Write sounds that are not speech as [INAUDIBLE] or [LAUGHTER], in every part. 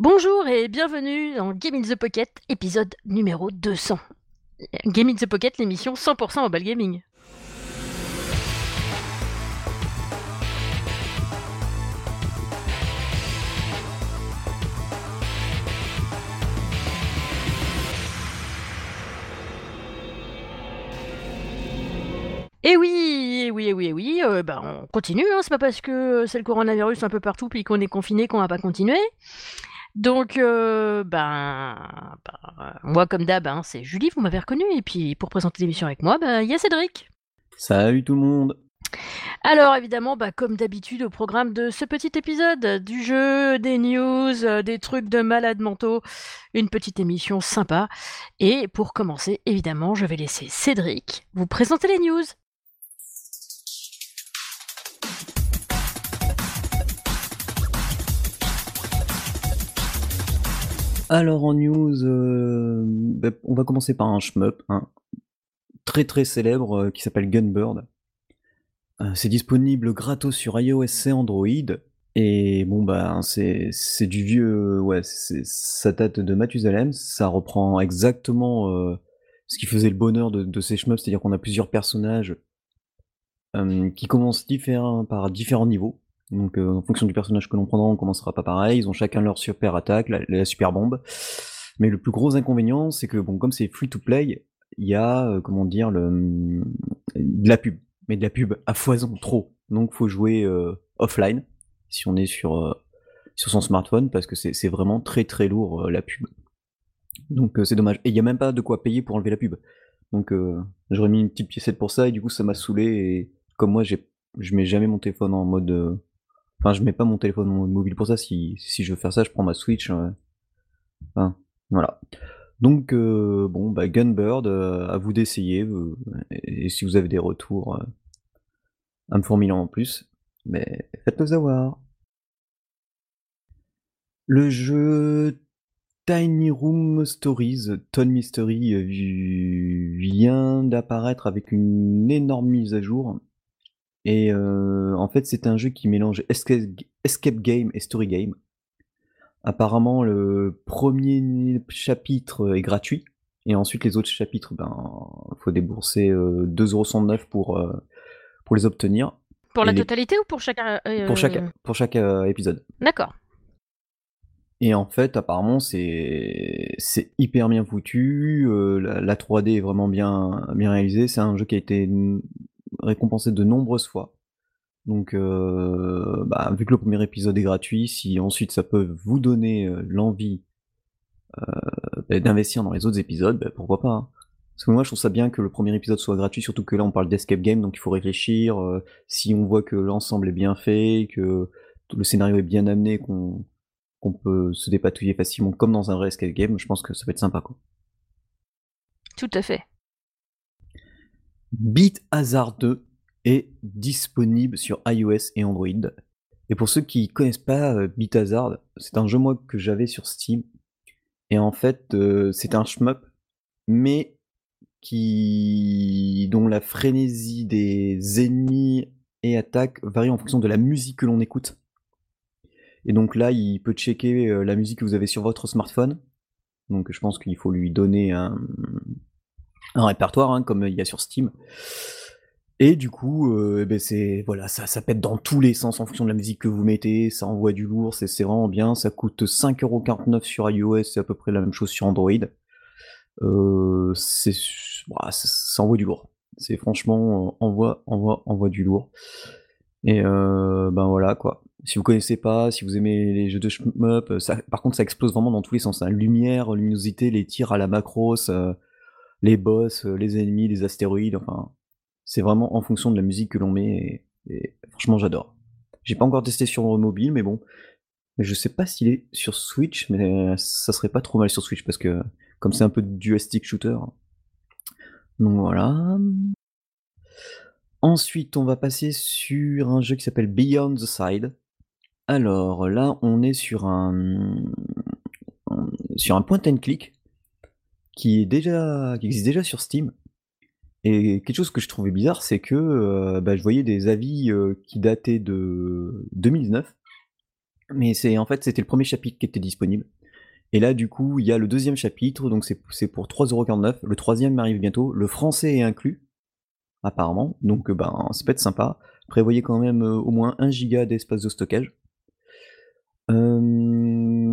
Bonjour et bienvenue dans Game in the Pocket, épisode numéro 200. Game in the Pocket, l'émission 100% mobile gaming. Et oui, eh oui, eh oui, eh oui, euh, bah, on continue, hein, c'est pas parce que c'est le coronavirus un peu partout puis qu'on est confiné qu'on va pas continuer. Donc, euh, ben, ben, moi comme d'hab, hein, c'est Julie, vous m'avez reconnu, et puis pour présenter l'émission avec moi, ben, il y a Cédric. Salut tout le monde. Alors évidemment, bah, comme d'habitude au programme de ce petit épisode, du jeu, des news, euh, des trucs de malades mentaux, une petite émission sympa. Et pour commencer, évidemment, je vais laisser Cédric vous présenter les news. Alors en news, euh, bah, on va commencer par un shmup, très très célèbre euh, qui s'appelle Gunbird. Euh, c'est disponible gratos sur iOS et Android. Et bon bah c'est c'est du vieux ouais c'est ça date de Mathusalem, ça reprend exactement ce qui faisait le bonheur de, de ces shmups, c'est-à-dire qu'on a plusieurs personnages qui commencent différents par différents niveaux. Donc euh, en fonction du personnage que l'on prendra, on commencera pas pareil. Ils ont chacun leur super attaque, la, super bombe. Mais le plus gros inconvénient, c'est que bon, comme c'est free to play, il y a euh, comment dire le de la pub, mais de la pub à foison trop. Donc faut jouer euh, offline si on est sur sur son smartphone parce que c'est vraiment très très lourd la pub. Donc c'est dommage. Et il y a même pas de quoi payer pour enlever la pub. Donc j'aurais mis une petite piècette pour ça et du coup ça m'a saoulé et comme moi je mets jamais mon téléphone en mode Enfin, je mets pas mon téléphone mobile pour ça. Si, si je veux faire ça, je prends ma Switch. Euh. Enfin, voilà. Donc, euh, bon, bah, Gunbird, euh, à vous d'essayer. et, si vous avez des retours, à me formuler en plus. Mais faites-le savoir. Le jeu Tiny Room Stories, Tone Mystery, vient d'apparaître avec une énorme mise à jour. Et euh, en fait, c'est un jeu qui mélange escape, game et story game. Apparemment, le premier chapitre est gratuit, et ensuite les autres chapitres, ben, faut débourser 2,69€ euh, pour, euh, pour les obtenir. Pour la totalité ou pour chaque Pour chaque, pour chaque épisode. D'accord. Et en fait, apparemment, c'est c'est hyper bien foutu. la, la, 3D est vraiment bien bien réalisée. C'est un jeu qui a été récompensé de nombreuses fois. Donc, euh, bah, vu que le premier épisode est gratuit, si ensuite ça peut vous donner euh, l'envie euh, bah, d'investir dans les autres épisodes, bah, pourquoi pas. Hein. Parce que moi, je trouve ça bien que le premier épisode soit gratuit, surtout que là, on parle d'escape game, donc il faut réfléchir. si on voit que l'ensemble est bien fait, que le scénario est bien amené, qu'on qu'on peut se dépatouiller facilement, comme dans un vrai escape game, je pense que ça va être sympa, quoi. Tout à fait. Beat Hazard 2 est disponible sur iOS et Android. Et pour ceux qui connaissent pas euh, Beat Hazard, c'est un jeu moi que j'avais sur Steam. Et en fait, euh, c'est un shmup, mais qui dont la frénésie des ennemis et attaques varie en fonction de la musique que l'on écoute. Et donc là, il peut checker euh, la musique que vous avez sur votre smartphone. Donc je pense qu'il faut lui donner un, un répertoire, hein, comme il y a sur Steam. Et du coup, euh, ben c'est voilà, ça, ça pète dans tous les sens en fonction de la musique que vous mettez, ça envoie du lourd, c'est vraiment bien, ça coûte 5,49€ sur iOS, c'est à peu près la même chose sur Android. Euh, c'est ça, envoie du lourd. C'est franchement euh, envoie, envoie, envoie du lourd. Et ben voilà quoi. Si vous connaissez pas, si vous aimez les jeux de shmup, ça, par contre ça explose vraiment dans tous les sens. Hein. Lumière, luminosité, les tirs à la macros, les boss, euh, les ennemis, les astéroïdes, enfin, c'est vraiment en fonction de la musique que l'on met, et, franchement j'adore. J'ai pas encore testé sur mobile, mais bon, je sais pas s'il est sur Switch, mais ça serait pas trop mal sur Switch, parce que comme c'est un peu du stick shooter. Donc voilà. Ensuite, on va passer sur un jeu qui s'appelle Beyond the Side. Alors là, on est sur un sur un point and click qui est déjà qui existe déjà sur Steam. Et quelque chose que je trouvais bizarre, c'est que euh, bah, je voyais des avis euh, qui dataient de 2019. Mais c'est en fait, c'était le premier chapitre qui était disponible. Et là, du coup, il y a le deuxième chapitre, donc c'est pour 3,49€. Le troisième arrive bientôt. Le français est inclus, apparemment. Donc, ben, ça peut être sympa. Prévoyez quand même au moins 1 giga d'espace de stockage.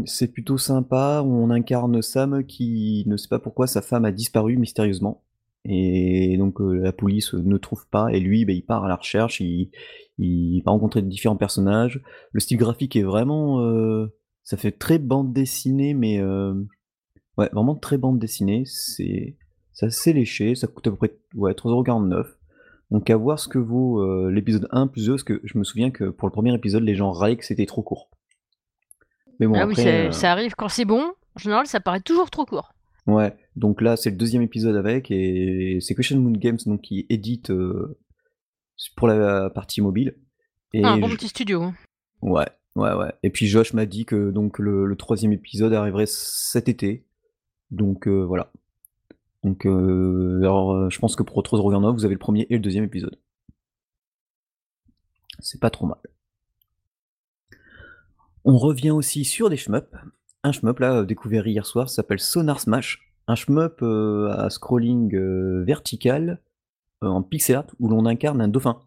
C'est plutôt sympa. On incarne Sam qui ne sait pas pourquoi sa femme a disparu mystérieusement. Et donc la police ne trouve pas. Et lui, ben, il part à la recherche. Il, il va rencontrer différents personnages. Le style graphique est vraiment ça fait très bande dessinée, mais euh, ouais, vraiment très bande dessinée. C'est assez léché, ça coûte à peu près ouais, 3,49€. Donc à voir ce que vaut euh, l'épisode 1 plus 2, parce que je me souviens que pour le premier épisode, les gens râlaient que c'était trop court. Mais bon, ah oui, euh, ça arrive quand c'est bon. En général, ça paraît toujours trop court. Ouais, donc là, c'est le deuxième épisode avec, et c'est Question Moon Games donc, qui édite pour la partie mobile. Et ah, un bon petit studio. Hein. Ouais, Ouais, ouais. Et puis Josh m'a dit que donc le, troisième épisode arriverait cet été. Donc euh, voilà. Donc euh, alors euh, je pense que pour 3,9€, vous avez le premier et le deuxième épisode. C'est pas trop mal. On revient aussi sur des shmups. Un shmup là découvert hier soir s'appelle Sonar Smash. Un shmup à scrolling vertical en pixel art où l'on incarne un dauphin.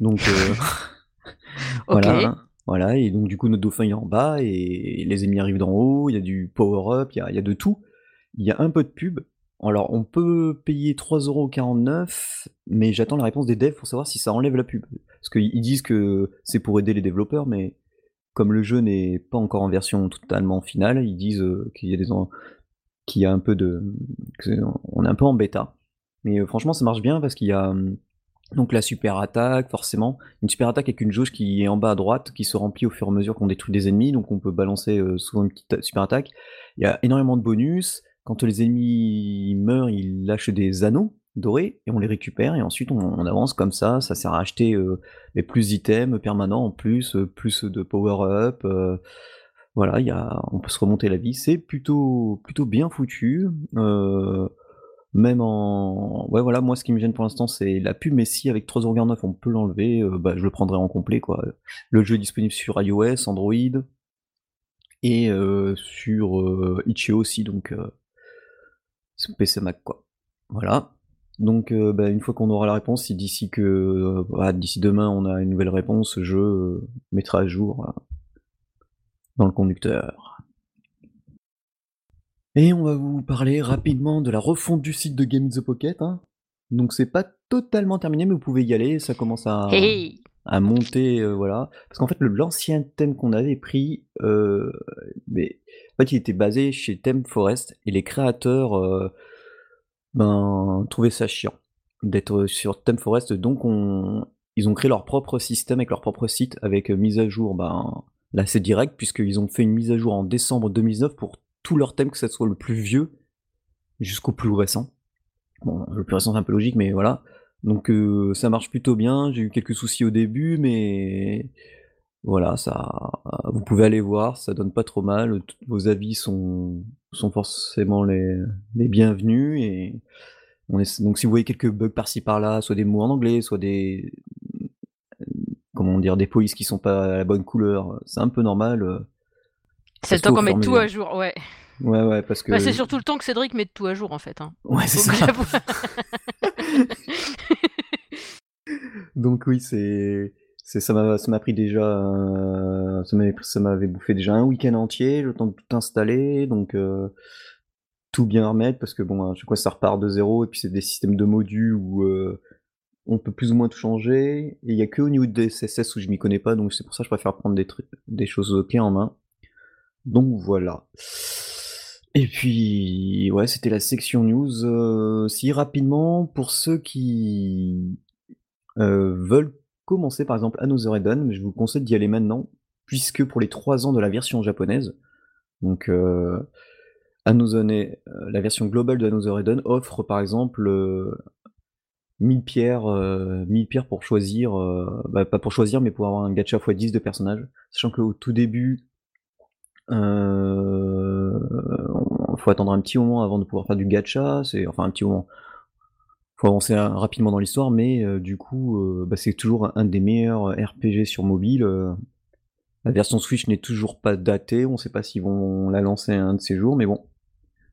Donc [LAUGHS] voilà. Hein. Voilà, et donc du coup notre dauphin il est en bas et les ennemis arrivent d'en haut, il y a du power-up, il y a, de tout. Il y a un peu de pub. Alors on peut payer 3,49€, mais j'attends la réponse des devs pour savoir si ça enlève la pub. Parce qu'ils disent que c'est pour aider les développeurs, mais comme le jeu n'est pas encore en version totalement finale, ils disent euh, qu'il y a des qu'il y a un peu de on est un peu en bêta. Mais euh, franchement ça marche bien parce qu'il y a hum, donc la super attaque, forcément. Une super attaque avec une jauge qui est en bas à droite, qui se remplit au fur et à mesure qu'on détruit des ennemis, donc on peut balancer euh, souvent une petite super attaque. Il y a énormément de bonus. Quand les ennemis meurent, ils lâchent des anneaux dorés et on les récupère et ensuite on, avance comme ça. Ça sert à acheter euh, plus d'items permanents en plus, euh, plus de power-up. voilà, y a, on peut se remonter la vie. C'est plutôt, plutôt bien foutu. Même en. Ouais, voilà, moi ce qui me gêne pour l'instant c'est la pub, mais si avec 3,9€ on peut l'enlever, euh, bah, je le prendrai en complet quoi. Le jeu est disponible sur iOS, Android et euh, sur euh, Itch.io aussi, donc PC Mac quoi. Voilà. Donc bah, une fois qu'on aura la réponse, si d'ici que d'ici demain on a une nouvelle réponse, je mettrai à jour dans le conducteur. Et on va vous parler rapidement de la refonte du site de Game in the Pocket. Hein. Donc c'est pas totalement terminé, mais vous pouvez y aller. Ça commence à, à monter, euh, voilà. Parce qu'en fait, l'ancien thème qu'on avait pris, euh, mais en fait, il était basé chez Theme Forest et les créateurs, euh, ben, trouvaient ça chiant d'être sur Theme Forest. Donc on, ils ont créé leur propre système avec leur propre site avec mise à jour, ben là c'est direct puisqu'ils ont fait une mise à jour en décembre 2019 pour tous leurs thèmes, que ce soit le plus vieux jusqu'au plus récent. Bon, le plus récent c'est un peu logique, mais voilà. Donc euh, ça marche plutôt bien. J'ai eu quelques soucis au début, mais voilà, ça, vous pouvez aller voir, ça donne pas trop mal. Vos avis sont, sont forcément les, les bienvenus et on est, donc si vous voyez quelques bugs par-ci par-là, soit des mots en anglais, soit des comment dire des polices qui sont pas à la bonne couleur, c'est un peu normal. C'est le temps qu'on mette tout à jour, ouais. Ouais, ouais, parce que. Bah, c'est surtout le temps que Cédric mette tout à jour, en fait. Hein. Ouais, c'est ça. [LAUGHS] Donc, oui, c'est. Ça m'a pris déjà. Ça m'avait bouffé déjà un week-end entier, le temps de tout installer, donc. Euh, tout bien remettre, parce que bon, je crois que ça repart de zéro, et puis c'est des systèmes de modules où. Euh, on peut plus ou moins tout changer, et il n'y a que au niveau de CSS où je m'y connais pas, donc c'est pour ça que je préfère prendre des, des choses clés en main. Donc voilà. Et puis, ouais, c'était la section news. Euh, si rapidement, pour ceux qui euh, veulent commencer par exemple Another Eden, je vous conseille d'y aller maintenant, puisque pour les 3 ans de la version japonaise, donc euh, Another, la version globale de Another Eden offre par exemple 1000 pierres, 1000 pierres pour choisir, bah, pas pour choisir, mais pour avoir un gacha x10 de personnages, sachant qu'au tout début, euh, faut attendre un petit moment avant de pouvoir faire du gacha, c'est enfin un petit moment. Faut avancer rapidement dans l'histoire, mais euh, du coup, euh, bah, c'est toujours un des meilleurs RPG sur mobile. La version Switch n'est toujours pas datée, on ne sait pas s'ils vont la lancer un de ces jours, mais bon.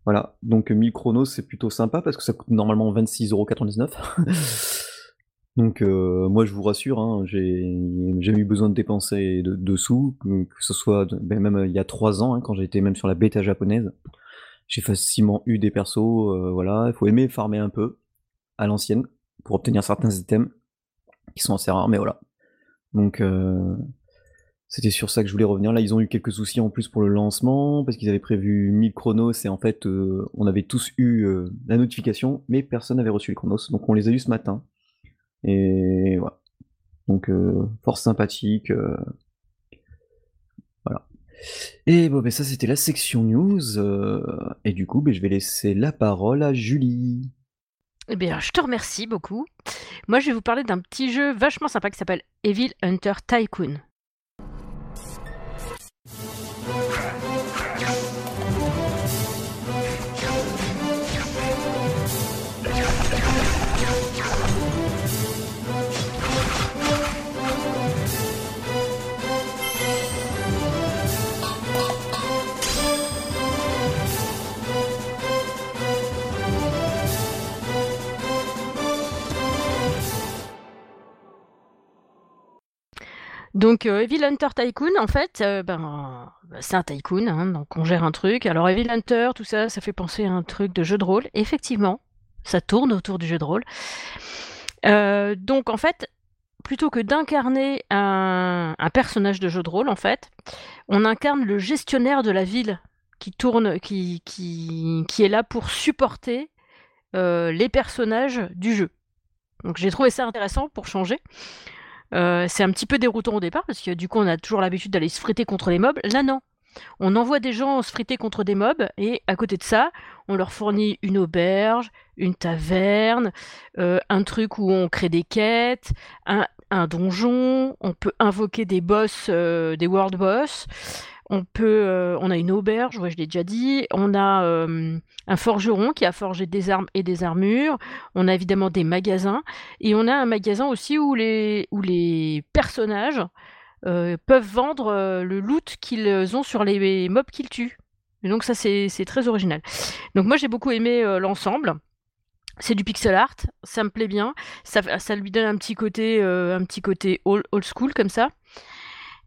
Voilà, donc 1000 chronos c'est plutôt sympa parce que ça coûte normalement 26,99€. [LAUGHS] donc euh, moi je vous rassure, hein, j'ai jamais eu besoin de dépenser de, sous, que, ce soit ben, même euh, il y a 3 ans, hein, quand j'étais même sur la bêta japonaise. J'ai facilement eu des persos, euh, voilà, il faut aimer farmer un peu l'ancienne pour obtenir certains items qui sont assez rares, mais voilà. Donc c'était sur ça que je voulais revenir. Là, ils ont eu quelques soucis en plus pour le lancement, parce qu'ils avaient prévu 1000 chronos, et en fait, euh, on avait tous eu euh, la notification, mais personne n'avait reçu les chronos. Donc on les a eu ce matin. Et voilà. Donc, euh, force sympathique. voilà. Et bon, ben ça, c'était la section news. et du coup, ben, je vais laisser la parole à Julie. Eh bien, je te remercie beaucoup. Moi, je vais vous parler d'un petit jeu vachement sympa qui s'appelle Evil Hunter Tycoon. Donc, euh, Evil Hunter Tycoon, en fait, euh, ben, c'est un tycoon, hein, donc on gère un truc. Alors, Evil Hunter, tout ça, ça fait penser à un truc de jeu de rôle. Effectivement, ça tourne autour du jeu de rôle. Euh, donc, en fait, plutôt que d'incarner un, personnage de jeu de rôle, en fait, on incarne le gestionnaire de la ville qui tourne, qui, qui, qui est là pour supporter les personnages du jeu. Donc, j'ai trouvé ça intéressant pour changer. Euh, c'est un petit peu déroutant au départ parce que du coup on a toujours l'habitude d'aller se friter contre les mobs. Là non. On envoie des gens se friter contre des mobs et à côté de ça, on leur fournit une auberge, une taverne, euh, un truc où on crée des quêtes, un, donjon, on peut invoquer des boss, euh, des world boss. On peut, euh, on a une auberge, je l'ai déjà dit. On a euh, un forgeron qui a forgé des armes et des armures. On a évidemment des magasins et on a un magasin aussi où les, personnages euh, peuvent vendre le loot qu'ils ont sur les mobs qu'ils tuent. Et donc ça c'est très original. Donc moi j'ai beaucoup aimé l'ensemble. C'est du pixel art, ça me plaît bien. Ça, lui donne un petit côté old school comme ça.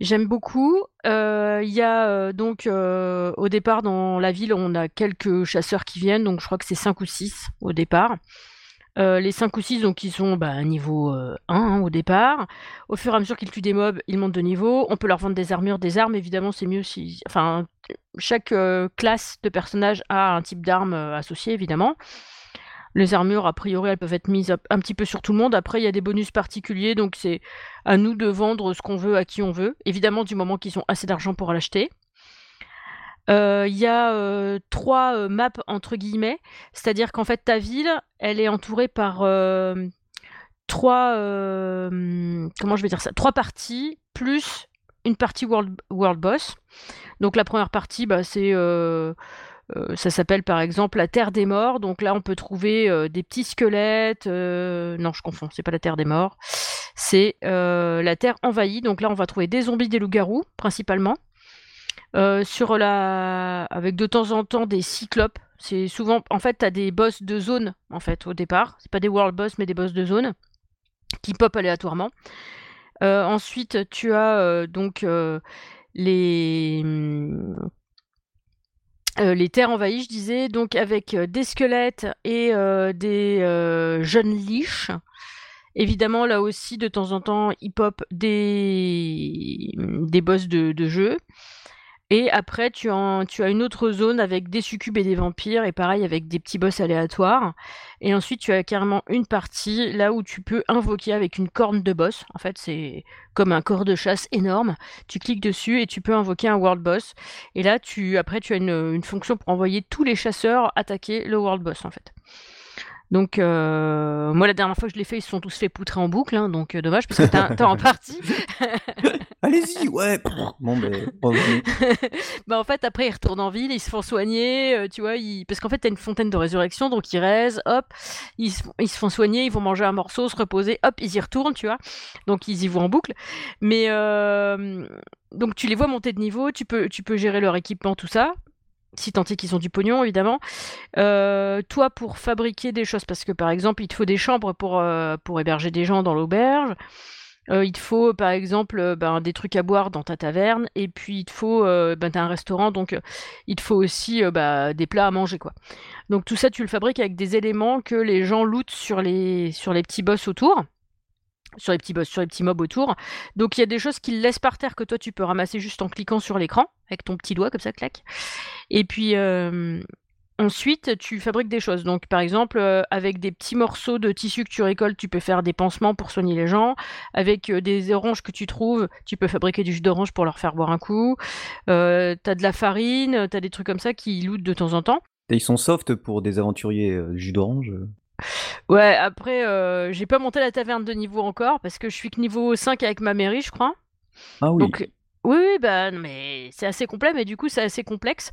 J'aime beaucoup. Euh, il y a euh, donc euh, au départ dans la ville, on a quelques chasseurs qui viennent, donc je crois que c'est 5 ou 6 au départ. les 5 ou 6, donc ils sont bah, niveau 1 hein, au départ. Au fur et à mesure qu'ils tuent des mobs, ils montent de niveau. On peut leur vendre des armures, des armes, évidemment, c'est mieux si. Enfin, chaque classe de personnage a un type d'arme associé, évidemment. Les armures, a priori, elles peuvent être mises un petit peu sur tout le monde. Après, il y a des bonus particuliers, donc c'est à nous de vendre ce qu'on veut à qui on veut. Évidemment, du moment qu'ils ont assez d'argent pour l'acheter. Euh, il y a euh, trois euh, maps entre guillemets, c'est-à-dire qu'en fait ta ville, elle est entourée par trois, comment je vais dire ça, trois parties plus une partie world, boss. Donc la première partie, bah, c'est ça s'appelle par exemple la Terre des Morts. Donc là, on peut trouver euh, des petits squelettes. Euh, non, je confonds. C'est pas la Terre des Morts. C'est la Terre envahie. Donc là, on va trouver des zombies, des loups-garous principalement. sur la, avec de temps en temps des cyclopes. C'est souvent, en fait, tu as des boss de zone en fait au départ. C'est pas des world boss, mais des boss de zone qui pop aléatoirement. ensuite, tu as donc les euh, les terres envahies, je disais, donc avec euh, des squelettes et euh, des jeunes liches. Évidemment, là aussi, de temps en temps, il pop des, des boss de, de jeu. Et après, tu, as une autre zone avec des succubes et des vampires, et pareil avec des petits boss aléatoires. Et ensuite, tu as carrément une partie là où tu peux invoquer avec une corne de boss. En fait, c'est comme un corps de chasse énorme. Tu cliques dessus et tu peux invoquer un world boss. Et là, tu, après, tu as une, fonction pour envoyer tous les chasseurs attaquer le world boss, en fait. Donc, euh, moi, la dernière fois que je l'ai fait, ils se sont tous fait poutrer en boucle, hein, donc euh, dommage, parce que t'es en partie. [LAUGHS] Allez-y, ouais. Bon, ben, [LAUGHS] bah, en fait, après, ils retournent en ville, ils se font soigner, euh, tu vois, parce qu'en fait, t'as une fontaine de résurrection, donc ils résent, hop, ils se, ils se, font soigner, ils vont manger un morceau, se reposer, hop, ils y retournent, tu vois. Donc, ils y vont en boucle. Mais, donc, tu les vois monter de niveau, tu peux, tu peux gérer leur équipement, tout ça si tant est qu'ils ont du pognon, évidemment. Euh, toi, pour fabriquer des choses, parce que par exemple, il te faut des chambres pour, euh, pour héberger des gens dans l'auberge. Euh, il te faut, par exemple, ben, des trucs à boire dans ta taverne. Et puis, il te faut, ben, as un restaurant, donc il te faut aussi bah, des plats à manger, quoi. Donc, tout ça, tu le fabriques avec des éléments que les gens lootent sur les, sur les petits boss autour sur les petits boss, sur les petits mobs autour. Donc il y a des choses qu'ils laissent par terre que toi tu peux ramasser juste en cliquant sur l'écran avec ton petit doigt comme ça, clac. Et puis euh, ensuite tu fabriques des choses. Donc par exemple euh, avec des petits morceaux de tissu que tu récoltes, tu peux faire des pansements pour soigner les gens. Avec euh, des oranges que tu trouves, tu peux fabriquer du jus d'orange pour leur faire boire un coup. t'as de la farine, t'as des trucs comme ça qui lootent de temps en temps. Ils sont soft pour des aventuriers jus d'orange Ouais, après, euh, j'ai pas monté la taverne de niveau encore parce que je suis que niveau 5 avec ma mairie, je crois. Ah oui. Donc, oui, oui, bah, mais c'est assez complet, mais du coup, c'est assez complexe.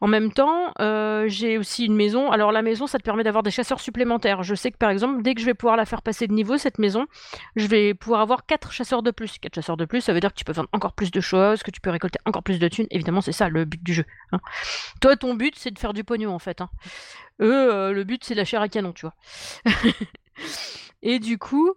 En même temps, euh, j'ai aussi une maison. Alors, la maison, ça te permet d'avoir des chasseurs supplémentaires. Je sais que, par exemple, dès que je vais pouvoir la faire passer de niveau, cette maison, je vais pouvoir avoir 4 chasseurs de plus. 4 chasseurs de plus, ça veut dire que tu peux vendre encore plus de choses, que tu peux récolter encore plus de thunes. Évidemment, c'est ça le but du jeu. Hein. Toi, ton but, c'est de faire du pognon, en fait. Hein. Eux, euh, le but, c'est la chair à canon, tu vois. [LAUGHS] Et du coup,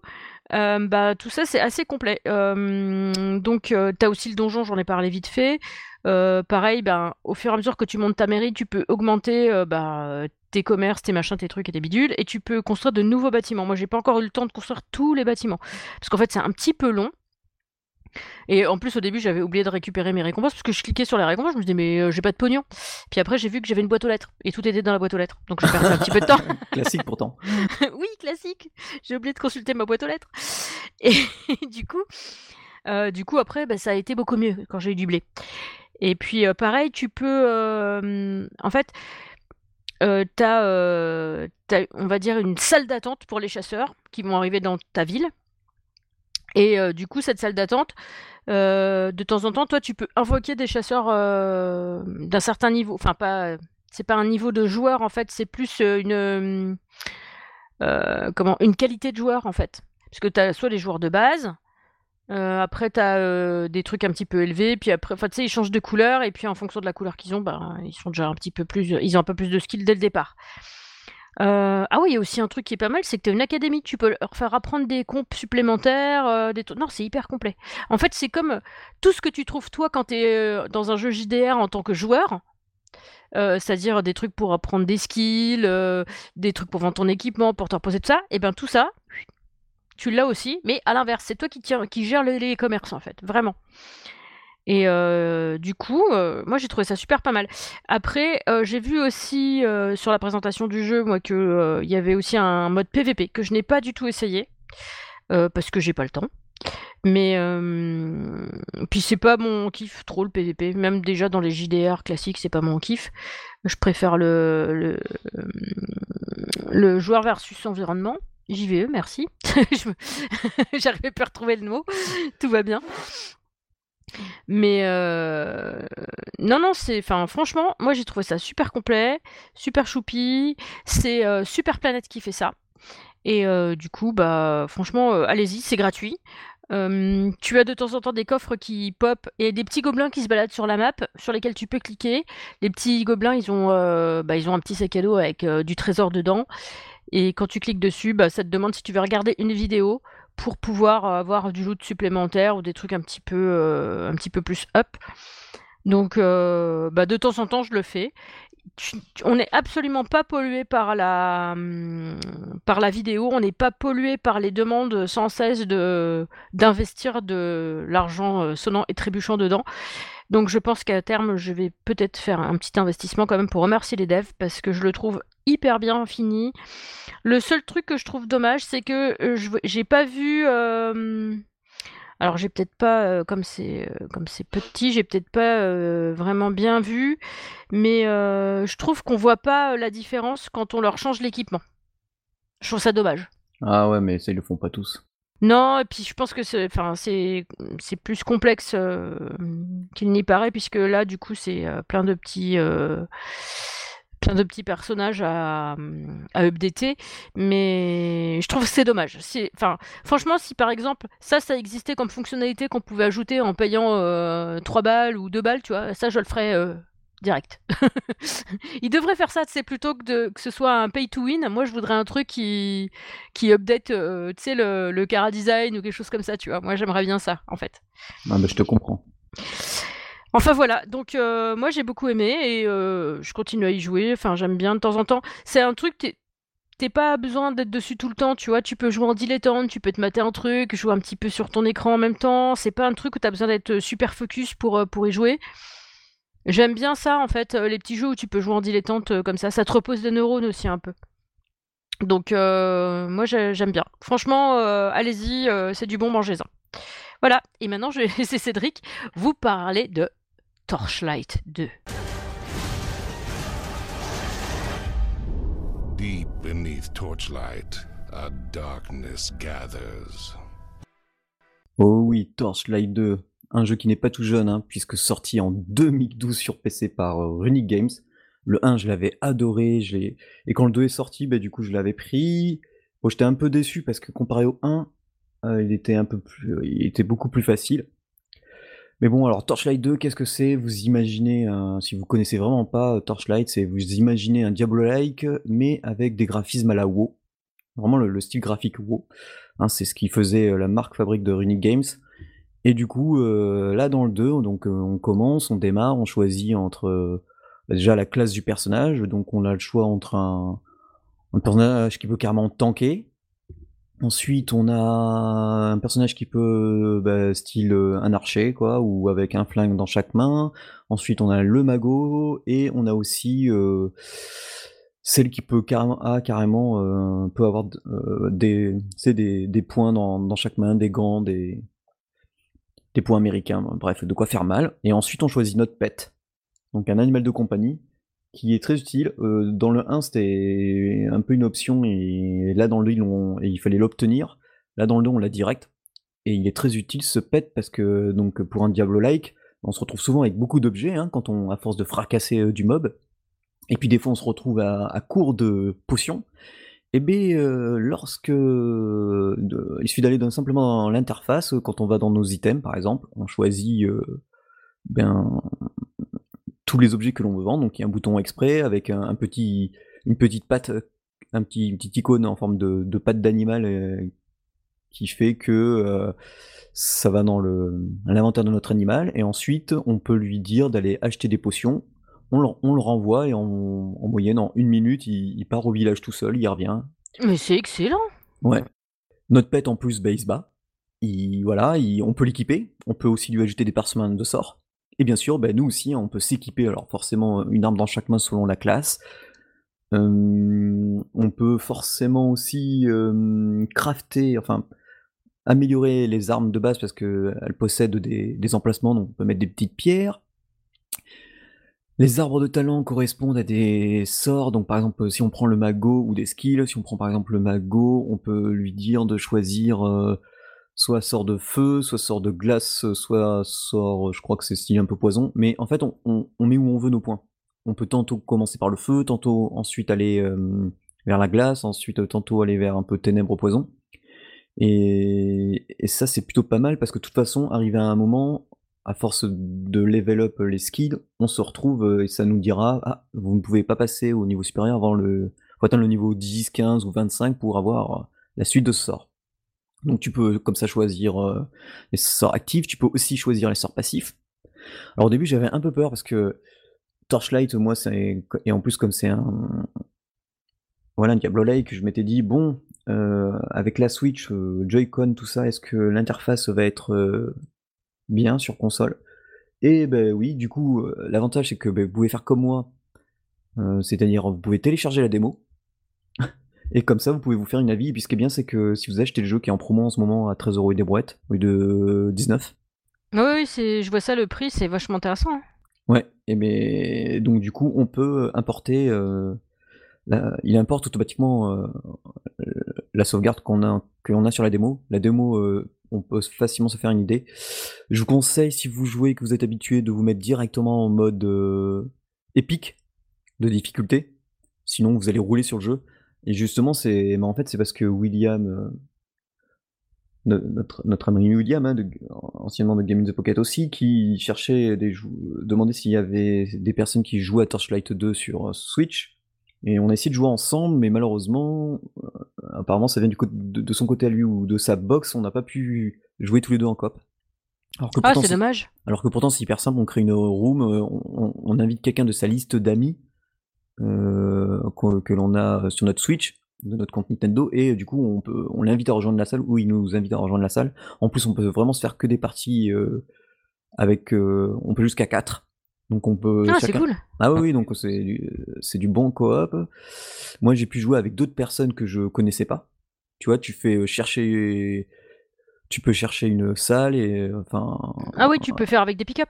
euh, bah, tout ça, c'est assez complet. Euh, donc, tu as aussi le donjon, j'en ai parlé vite fait. pareil, ben, au fur et à mesure que tu montes ta mairie, tu peux augmenter bah, tes commerces, tes machins, tes trucs et tes bidules, et tu peux construire de nouveaux bâtiments. Moi, j'ai pas encore eu le temps de construire tous les bâtiments, parce qu'en fait, c'est un petit peu long. Et en plus, au début, j'avais oublié de récupérer mes récompenses parce que je cliquais sur les récompenses, je me disais, mais euh, j'ai pas de pognon. Puis après, j'ai vu que j'avais une boîte aux lettres et tout était dans la boîte aux lettres. Donc j'ai perdu un petit peu de temps. [LAUGHS] classique pourtant. [LAUGHS] oui, classique. J'ai oublié de consulter ma boîte aux lettres. [LAUGHS] Et du coup, euh, du coup après, bah, ça a été beaucoup mieux quand j'ai eu du blé. Et puis, euh, pareil, tu peux. en fait. t'as, as, on va dire, une salle d'attente pour les chasseurs qui vont arriver dans ta ville. Et euh, du coup, cette salle d'attente, euh, de temps en temps, toi, tu peux invoquer des chasseurs euh, d'un certain niveau. Enfin, pas, c'est pas un niveau de joueur en fait, c'est plus une comment, une qualité de joueur en fait. Parce que tu as soit les joueurs de base, après tu as des trucs un petit peu élevés, puis après, tu sais, ils changent de couleur et puis en fonction de la couleur qu'ils ont, bah, ils sont déjà un petit peu plus, ils ont un peu plus de skill dès le départ. Euh, ah oui, il y a aussi un truc qui est pas mal, c'est que tu as une académie, tu peux leur faire apprendre des comptes supplémentaires, euh, des Non, c'est hyper complet. En fait, c'est comme tout ce que tu trouves toi quand tu es euh, dans un jeu JDR en tant que joueur, c'est-à-dire des trucs pour apprendre des skills, des trucs pour vendre ton équipement, pour te reposer tout ça, et bien tout ça, tu l'as aussi, mais à l'inverse, c'est toi qui, qui gères les commerces en fait, vraiment. Et euh, du coup, euh, moi j'ai trouvé ça super pas mal. Après, euh, j'ai vu aussi sur la présentation du jeu, moi, que il y avait aussi un mode PVP que je n'ai pas du tout essayé parce que j'ai pas le temps. Mais puis c'est pas mon kiff trop le PVP. Même déjà dans les JDR classiques, c'est pas mon kiff. Je préfère le le, le joueur versus environnement. JVE, merci. [LAUGHS] [LAUGHS] J'arrivais plus à retrouver le mot. Tout va bien. Mais euh, non, non, c'est, enfin, franchement, moi j'ai trouvé ça super complet, super choupi. C'est euh, Super Planète qui fait ça. Et euh, du coup, bah, franchement, allez-y, c'est gratuit. tu as de temps en temps des coffres qui pop et des petits gobelins qui se baladent sur la map, sur lesquels tu peux cliquer. Les petits gobelins, ils ont, bah, un petit sac à dos avec du trésor dedans. Et quand tu cliques dessus, bah, ça te demande si tu veux regarder une vidéo pour pouvoir avoir du loot supplémentaire ou des trucs un petit peu, euh, un petit peu plus up. Donc, euh, bah, de temps en temps, je le fais. on n'est absolument pas pollué par la, hum, par la vidéo, on n'est pas pollué par les demandes sans cesse de, d'investir de l'argent euh, sonnant et trébuchant dedans. Donc je pense qu'à terme, je vais peut-être faire un petit investissement quand même pour remercier les devs parce que je le trouve hyper bien fini. Le seul truc que je trouve dommage, c'est que euh, j'ai pas vu. Euh, alors j'ai peut-être pas, euh, comme c'est comme c'est petit, j'ai peut-être pas vraiment bien vu, mais je trouve qu'on voit pas la différence quand on leur change l'équipement. Je trouve ça dommage. Ah ouais, mais ça, ils le font pas tous. Non, et puis je pense que c'est, plus complexe euh, qu'il n'y paraît, puisque là, du coup, c'est euh, plein de petits, euh, plein de petits personnages à, à updater. Mais je trouve que c'est dommage. Franchement, si par exemple, ça, ça existait comme fonctionnalité qu'on pouvait ajouter en payant 3 balles ou 2 balles, tu vois, ça, je le ferais direct. [LAUGHS] il devrait faire ça, c'est plutôt que, de, que ce soit un pay to win. Moi, je voudrais un truc qui, qui update, euh, tu sais, le, le Cara Design ou quelque chose comme ça, tu vois. Moi, j'aimerais bien ça, en fait. Ah, bah, je te comprends. Enfin voilà, donc euh, moi j'ai beaucoup aimé et euh, je continue à y jouer. Enfin, j'aime bien de temps en temps. C'est un truc, t'es pas besoin d'être dessus tout le temps, tu vois. Tu peux jouer en dilettante, tu peux te mater un truc, jouer un petit peu sur ton écran en même temps. C'est pas un truc où t'as besoin d'être super focus pour, pour y jouer. J'aime bien ça, en fait, euh, les petits jeux où tu peux jouer en dilettante euh, comme ça. Ça te repose des neurones aussi un peu. Donc, euh, moi, j'aime bien. Franchement, allez-y, c'est du bon, mangez-en. Voilà, et maintenant, je vais [LAUGHS] laisser Cédric vous parler de Torchlight 2. Deep beneath Torchlight, a darkness gathers. Oh oui, Torchlight 2 un jeu qui n'est pas tout jeune, hein, puisque sorti en 2012 sur PC par euh, Runic Games. Le 1, je l'avais adoré, je et quand le 2 est sorti, bah, du coup, je l'avais pris. J'étais un peu déçu parce que comparé au 1, euh, il était un peu plus, il était beaucoup plus facile. Mais bon, alors Torchlight 2, qu'est-ce que c'est? Vous imaginez, si vous connaissez vraiment pas Torchlight, c'est vous imaginez un Diablo-like, mais avec des graphismes à la WoW. Vraiment le, style graphique WoW. Hein, c'est ce qui faisait euh, la marque fabrique de Runic Games. Et du coup, euh, là dans le 2, donc euh, on commence, on démarre, on choisit entre euh, déjà la classe du personnage, donc on a le choix entre un, personnage qui peut carrément tanker. Ensuite, on a un personnage qui peut, bah, style un archer, quoi, ou avec un flingue dans chaque main. Ensuite, on a le mago, et on a aussi celle qui peut carrément, carrément peut avoir des, des, des points dans, dans chaque main, des gants, des, des points américains, bref, de quoi faire mal. Et ensuite, on choisit notre pet, donc un animal de compagnie, qui est très utile. Euh, dans le 1, c'était un peu une option, et là, dans le 2, il fallait l'obtenir. Là, dans le 2, on l'a direct. Et il est très utile, ce pet, parce que donc pour un Diablo-like, on se retrouve souvent avec beaucoup d'objets, hein, quand on, à force de fracasser euh, du mob. Et puis des fois, on se retrouve à, à court de potions. Eh bien, euh, lorsque il suffit d'aller simplement dans l'interface, quand on va dans nos items par exemple, on choisit euh, ben, tous les objets que l'on veut vendre, donc il y a un bouton exprès avec une petite patte, un petit, une petite icône en forme de, de patte d'animal euh, qui fait que ça va dans l'inventaire de notre animal, et ensuite on peut lui dire d'aller acheter des potions on le, renvoie et en, moyenne, en une minute, il, part au village tout seul, il revient. Mais c'est excellent Ouais. Notre pet en plus, base bas. Il, voilà, on peut l'équiper, on peut aussi lui ajouter des parsements de sorts. Et bien sûr, ben, nous aussi, on peut s'équiper, alors forcément une arme dans chaque main selon la classe. Euh, on peut forcément aussi euh, crafter, enfin améliorer les armes de base parce qu'elles possèdent des, des, emplacements, donc on peut mettre des petites pierres. Les arbres de talent correspondent à des sorts, donc par exemple si on prend le mago ou des skills, si on prend par exemple le mago, on peut lui dire de choisir euh, soit sort de feu, soit sort de glace, soit sort, je crois que c'est style un peu poison, mais en fait on, met où on veut nos points. On peut tantôt commencer par le feu, tantôt ensuite aller euh, vers la glace, ensuite euh, tantôt aller vers un peu ténèbres poison. Et, et ça c'est plutôt pas mal parce que de toute façon, arrivé à un moment, à force de level up les skills, on se retrouve euh, et ça nous dira ah, vous ne pouvez pas passer au niveau supérieur avant le. faut atteindre le niveau 10, 15 ou 25 pour avoir euh, la suite de ce sort. Donc tu peux comme ça choisir euh, les sorts actifs, tu peux aussi choisir les sorts passifs. Alors au début j'avais un peu peur parce que Torchlight, moi, c'est. Et en plus, comme c'est un. Voilà, un Diablo Lake, je m'étais dit, bon, avec la Switch, Joy-Con, tout ça, est-ce que l'interface va être bien sur console. Et ben oui, du coup, euh, l'avantage c'est que ben, vous pouvez faire comme moi, euh, c'est-à-dire vous pouvez télécharger la démo, et comme ça vous pouvez vous faire une avis, et puis ce qui est bien c'est que si vous achetez le jeu qui est en promo en ce moment à 13€ et des brouettes, lieu de 19. Oui, oui, c'est, je vois ça, le prix, c'est vachement intéressant. Hein. Ouais, et mais donc du coup on peut importer euh, la- il importe automatiquement euh, la sauvegarde qu'on a, qu'on a sur la démo. La démo, on peut facilement se faire une idée. Je vous conseille, si vous jouez, que vous êtes habitué, de vous mettre directement en mode euh, épique de difficulté. Sinon, vous allez rouler sur le jeu. Et justement, c'est, c'est parce que William, euh, no- notre, ami William, hein, anciennement de Game in the Pocket aussi, qui cherchait demandait s'il y avait des personnes qui jouaient à Torchlight 2 sur euh, Switch. Et on a essayé de jouer ensemble, mais malheureusement, euh, apparemment, ça vient du côté de, de son côté à lui ou de sa box, on n'a pas pu jouer tous les deux en coop. Alors que Ah, pourtant, c'est c'est- dommage. alors que pourtant, c'est hyper simple, on crée une room, euh, on, on- on invite quelqu'un de sa liste d'amis euh, que l'on a sur notre Switch, de notre compte Nintendo, et du coup, on, peut, on l'invite à rejoindre la salle, ou il nous invite à rejoindre la salle. En plus, on peut vraiment se faire que des parties euh, avec. on peut jusqu'à 4. Donc on peut. Ah, c'est cool. Ah oui, donc c'est du, c'est du bon coop. Moi, j'ai pu jouer avec d'autres personnes que je connaissais pas. Tu vois, tu fais euh, chercher. Tu peux chercher une salle et. euh, Enfin. Ah oui, tu peux faire avec des pick-up.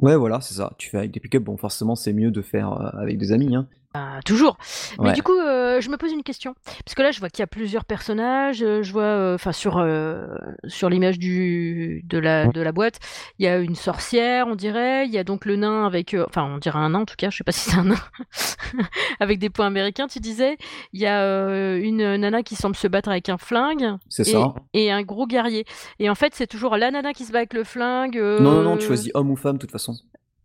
Ouais, voilà, c'est ça. Tu fais avec des pick-up, bon, forcément, c'est mieux de faire euh, avec des amis. Hein. Ah, toujours. Mais du coup, euh, je me pose une question. Parce que là, je vois qu'il y a plusieurs personnages. euh, Je vois, euh, enfin, sur, euh, sur l'image du de la, de la boîte, il y a une sorcière, on dirait. Il y a donc le nain avec. Enfin, on dirait un nain en tout cas, je sais pas [LAUGHS] si c'est un nain. [LAUGHS] avec des points américains, tu disais. Il y a une nana qui semble se battre avec un flingue. C'est ça. Et un gros guerrier. Et en fait, c'est toujours la nana qui se bat avec le flingue. Non, non, non, tu choisis homme ou femme, de toute façon.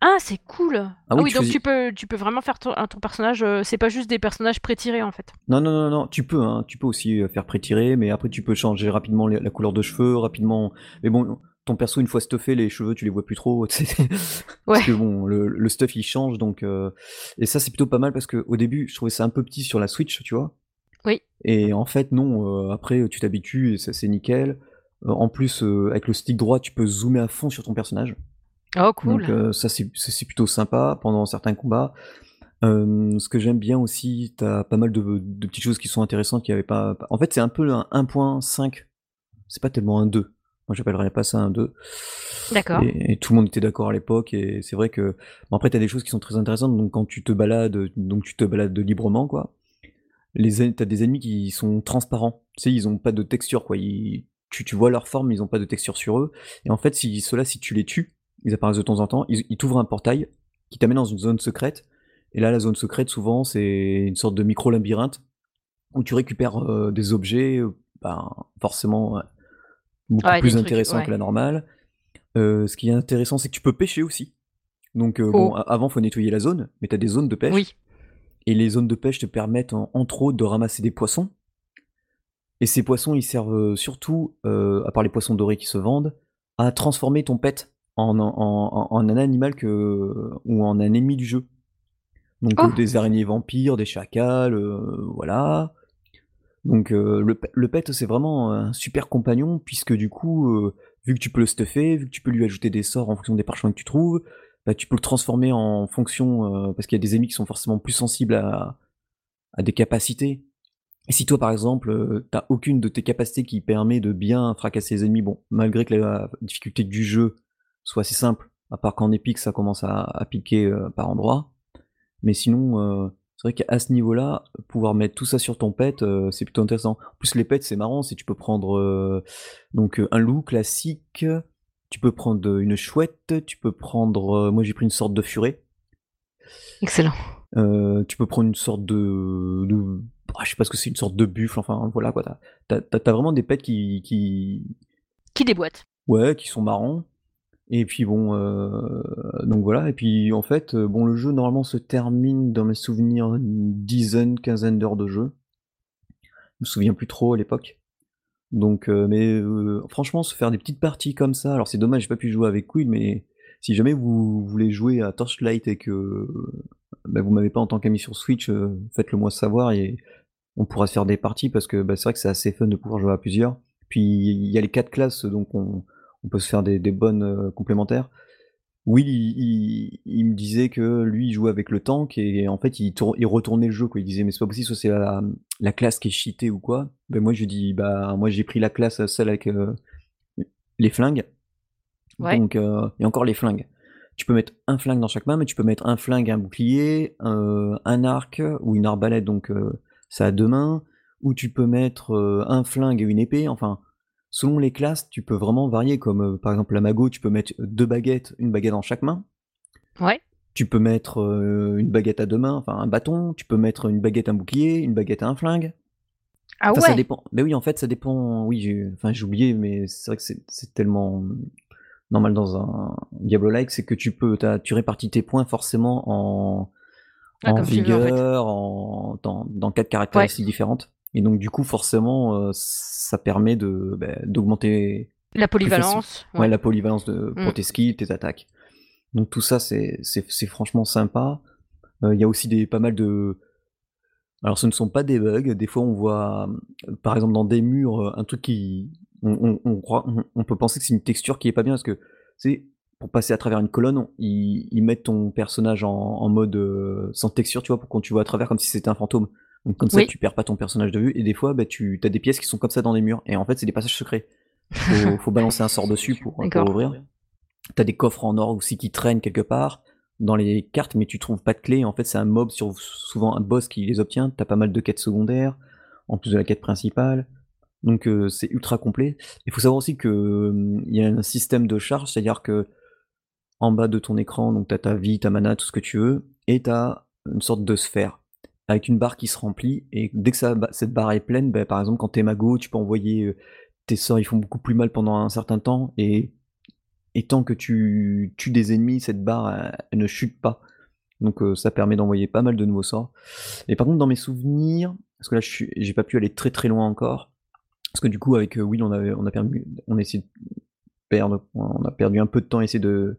Ah, c'est cool. Ah oui, oui, tu donc tu peux, tu peux vraiment faire ton, ton personnage. euh, c'est pas juste des personnages pré-tirés en fait. Non, non, non, non, tu peux, hein, tu peux aussi euh, faire pré-tirer, mais après, tu peux changer rapidement la couleur de cheveux, rapidement. Mais bon, ton perso, une fois stuffé, les cheveux, tu les vois plus trop. [LAUGHS] tu sais. Parce que bon, le, le stuff, il change, donc. euh, Et ça, c'est plutôt pas mal parce que au début, je trouvais ça un peu petit sur la Switch, tu vois. Oui. Et en fait, non, euh, après, tu t'habitues et ça, c'est nickel. En plus, avec le stick droit, tu peux zoomer à fond sur ton personnage. Oh, cool. Donc euh, ça c'est plutôt sympa pendant certains combats. Euh, ce que j'aime bien aussi, t'as pas mal de, de petites choses qui sont intéressantes qui avaient pas. En fait, c'est un peu un 1.5. C'est pas tellement un 2. Moi, j'appellerais pas ça un 2. D'accord. Et, et tout le monde était d'accord à l'époque. Et c'est vrai que. Bon, après, t'as des choses qui sont très intéressantes. Donc, quand tu te balades, donc tu te balades librement, quoi. Les, t'as des ennemis qui sont transparents. Tu sais, ils ont pas de texture, quoi. Ils- tu, tu vois leur forme, ils ont pas de texture sur eux. Et en fait, si ceux-là, si tu les tues, ils apparaissent de temps en temps. Ils, ils t'ouvrent un portail qui t'amène dans une zone secrète. Et là, la zone secrète, souvent, c'est une sorte de micro-labyrinthe où tu récupères euh, des objets, euh, ben, forcément, beaucoup Ouais, plus intéressants ouais. que la normale. Euh, ce qui est intéressant, c'est que tu peux pêcher aussi. Donc, euh, bon, Oh. a- avant, faut nettoyer la zone, mais tu as des zones de pêche. Oui. Et les zones de pêche te permettent, en- entre autres, de ramasser des poissons. Et ces poissons, ils servent surtout, à part les poissons dorés qui se vendent, à transformer ton pet en, en- un animal que, ou en un ennemi du jeu. Donc Oh. euh, des araignées vampires, des chacals, euh, voilà. Donc euh, le, le pet, c'est vraiment un super compagnon, puisque du coup, euh, vu que tu peux le stuffer, vu que tu peux lui ajouter des sorts en fonction des parchemins que tu trouves, bah, tu peux le transformer en fonction, parce qu'il y a des ennemis qui sont forcément plus sensibles à, à des capacités. Et si toi, par exemple, t'as aucune de tes capacités qui permet de bien fracasser les ennemis, bon, malgré que la difficulté du jeu soit assez simple, à part qu'en épique, ça commence à, à piquer euh, par endroits, mais sinon, euh, c'est vrai qu'à ce niveau-là, pouvoir mettre tout ça sur ton pet, euh, c'est plutôt intéressant. En plus, les pets, c'est marrant, c'est tu peux prendre donc un loup classique, tu peux prendre une chouette, tu peux prendre, moi j'ai pris une sorte de furet, Excellent. tu peux prendre une sorte de, de ah, je sais pas ce que c'est, une sorte de buffle, enfin voilà quoi. T'as, t'as vraiment des pets qui, qui, Qui déboîte. ouais, qui sont marrants. Et puis bon, euh, donc voilà. Et puis en fait, euh, bon, le jeu normalement se termine dans mes souvenirs une dizaine, quinzaine d'heures de jeu. Je me souviens plus trop à l'époque. Donc, euh, mais euh, franchement, se faire des petites parties comme ça. Alors c'est dommage, j'ai pas pu jouer avec Quill, mais si jamais vous voulez jouer à Torchlight et que bah, vous m'avez pas en tant qu'ami sur Switch, faites-le moi savoir et on pourra se faire des parties parce que bah, c'est vrai que c'est assez fun de pouvoir jouer à plusieurs. Puis il y a les quatre classes, donc on, on peut se faire des, des bonnes euh, complémentaires. Will, il, il- il me disait que lui, il jouait avec le tank et en fait, il, tour- il retournait le jeu. Quoi. Il disait, mais c'est pas possible, soit c'est la, la classe qui est cheatée ou quoi. Ben moi, je lui dis, bah, moi, j'ai pris la classe, celle avec euh, les flingues. Ouais. Donc, euh, et encore les flingues. tu peux mettre un flingue dans chaque main, mais tu peux mettre un flingue, un bouclier, un arc ou une arbalète, donc euh, ça a deux mains, ou tu peux mettre un flingue et une épée, enfin, selon les classes, tu peux vraiment varier, comme par exemple la mago, tu peux mettre deux baguettes, une baguette dans chaque main. Ouais. Tu peux mettre une baguette à deux mains, enfin un bâton, tu peux mettre une baguette, un bouclier, une baguette à un flingue. Ah ouais. Ça dépend. Mais oui, en fait, ça dépend. Oui, j'ai enfin, j'ai oublié, mais c'est vrai que c'est tellement normal dans un Diablo-like, c'est que tu peux, tu répartis tes points forcément en, en vigueur, en, dans, dans, quatre caractéristiques différentes. Et donc, du coup, forcément, euh, ça permet de bah, d'augmenter la polyvalence. Ouais. la polyvalence de, pour mm. tes skills, tes attaques. Donc, tout ça, c'est franchement sympa. Euh, il y a aussi des, pas mal de, alors ce ne sont pas des bugs, des fois on voit, par exemple dans des murs, euh, un truc qui... On, on, peut penser que c'est une texture qui est pas bien, parce que, c'est pour passer à travers une colonne, ils, mettent ton personnage en, mode euh, sans texture, tu vois, pour quand tu vois à travers comme si c'était un fantôme. Donc comme ça tu perds pas ton personnage de vue, et des fois bah, tu as des pièces qui sont comme ça dans les murs, et en fait c'est des passages secrets. Faut, [LAUGHS] faut balancer un sort dessus pour, pour ouvrir. T'as des coffres en or aussi qui traînent quelque part dans les cartes, mais tu trouves pas de clé. En fait, c'est un mob, sur, souvent un boss qui les obtient. T'as pas mal de quêtes secondaires, en plus de la quête principale. Donc euh, c'est ultra complet. Il faut savoir aussi que hum, y a un système de charge, c'est-à-dire que en bas de ton écran, donc t'as ta vie, ta mana, tout ce que tu veux, et t'as une sorte de sphère avec une barre qui se remplit. Et dès que cette barre est pleine, bah, par exemple quand t'es mago, tu peux envoyer euh, tes sorts, ils font beaucoup plus mal pendant un certain temps, et et tant que tu tues des ennemis, cette barre elle, ne chute pas. Donc euh, ça permet d'envoyer pas mal de nouveaux sorts. Et par contre dans mes souvenirs, parce que là j'ai pas pu aller très très loin encore, parce que du coup avec euh, Will on, a perdu, on a essayé de perdu un peu de temps à essayer de,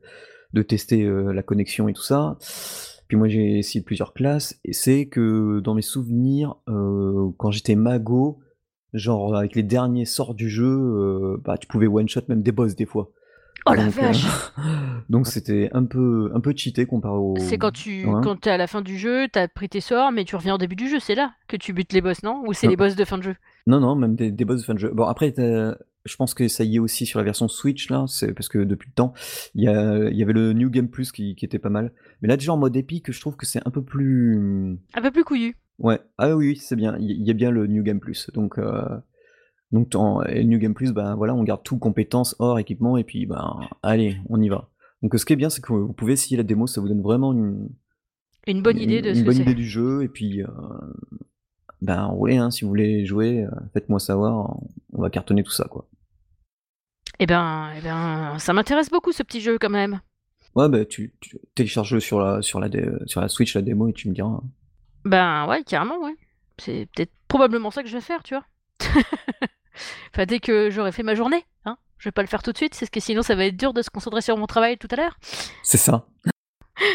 tester euh, la connexion et tout ça. Puis moi j'ai essayé plusieurs classes, et c'est que dans mes souvenirs, quand j'étais mago, genre avec les derniers sorts du jeu, bah tu pouvais one shot même des boss des fois. Oh la vache euh, [LAUGHS] Donc c'était un peu, un peu cheaté comparé au. C'est quand tu quand t'es à la fin du jeu, t'as pris tes sorts, mais tu reviens au début du jeu, c'est là que tu butes les boss, non? Ou c'est les boss de fin de jeu? Non, non, même des, boss de fin de jeu. Bon, après, je pense que ça y est aussi sur la version Switch, là, c'est parce que depuis le temps, il y, y avait le New Game Plus qui, était pas mal. Mais là, déjà en mode épique, je trouve que c'est un peu plus. Un peu plus couillu. Ouais, ah oui, c'est bien. Il y, a bien le New Game Plus. Donc. Euh, donc en New Game Plus, ben voilà, on garde tout, compétences, or, équipement, et puis ben allez, on y va. Donc ce qui est bien, c'est que vous pouvez essayer la démo, ça vous donne vraiment une, une bonne idée de une, bonne idée du jeu, et puis euh, ben ouais, hein, si vous voulez jouer, euh, faites-moi savoir, on va cartonner tout ça quoi. Eh ben, eh ben ça m'intéresse beaucoup ce petit jeu quand même. Ouais, bah tu, télécharges sur la, sur, la sur la Switch la démo et tu me diras. Ben ouais, carrément, ouais. C'est peut-être probablement ça que je vais faire, tu vois. [LAUGHS] enfin, dès que j'aurai fait ma journée, hein. Je vais pas le faire tout de suite, parce que sinon ça va être dur de se concentrer sur mon travail tout à l'heure. C'est ça. [LAUGHS]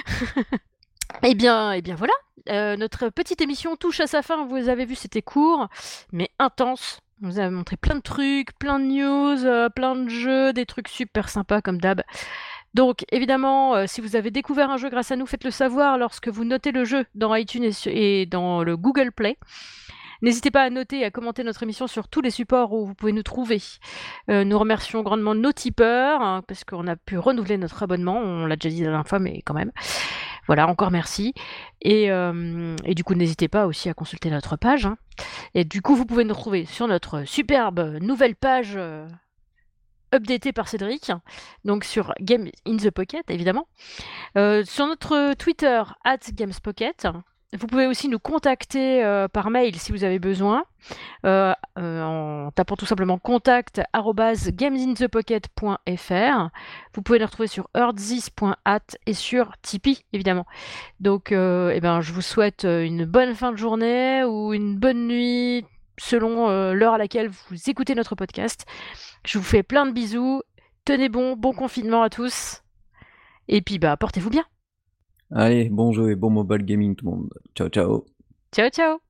Eh bien, eh bien voilà, euh, notre petite émission touche à sa fin. Vous avez vu, c'était court, mais intense. On vous a montré plein de trucs, plein de news, euh, plein de jeux, des trucs super sympas comme d'hab. Donc évidemment, euh, si vous avez découvert un jeu grâce à nous, faites le savoir lorsque vous notez le jeu dans iTunes et dans le Google Play. N'hésitez pas à noter et à commenter notre émission sur tous les supports où vous pouvez nous trouver. Euh, nous remercions grandement nos tipeurs, hein, parce qu'on a pu renouveler notre abonnement. On l'a déjà dit la dernière fois, mais quand même. Voilà, encore merci. Et, euh, du coup, n'hésitez pas aussi à consulter notre page. Hein. Et du coup, vous pouvez nous retrouver sur notre superbe nouvelle page. Euh, updatée par Cédric, donc sur Game in the Pocket évidemment, sur notre Twitter at GamesPocket, vous pouvez aussi nous contacter euh, par mail si vous avez besoin, euh, euh, en tapant tout simplement contact gamesinthepocket.fr. Vous pouvez nous retrouver sur earthzis.at et sur Tipeee, évidemment. Donc, eh ben, je vous souhaite une bonne fin de journée ou une bonne nuit selon l'heure à laquelle vous écoutez notre podcast. Je vous fais plein de bisous. Tenez bon, bon confinement à tous. Et puis, bah, portez-vous bien. Allez, bon jeu et bon mobile gaming tout le monde. Ciao, ciao. Ciao, ciao.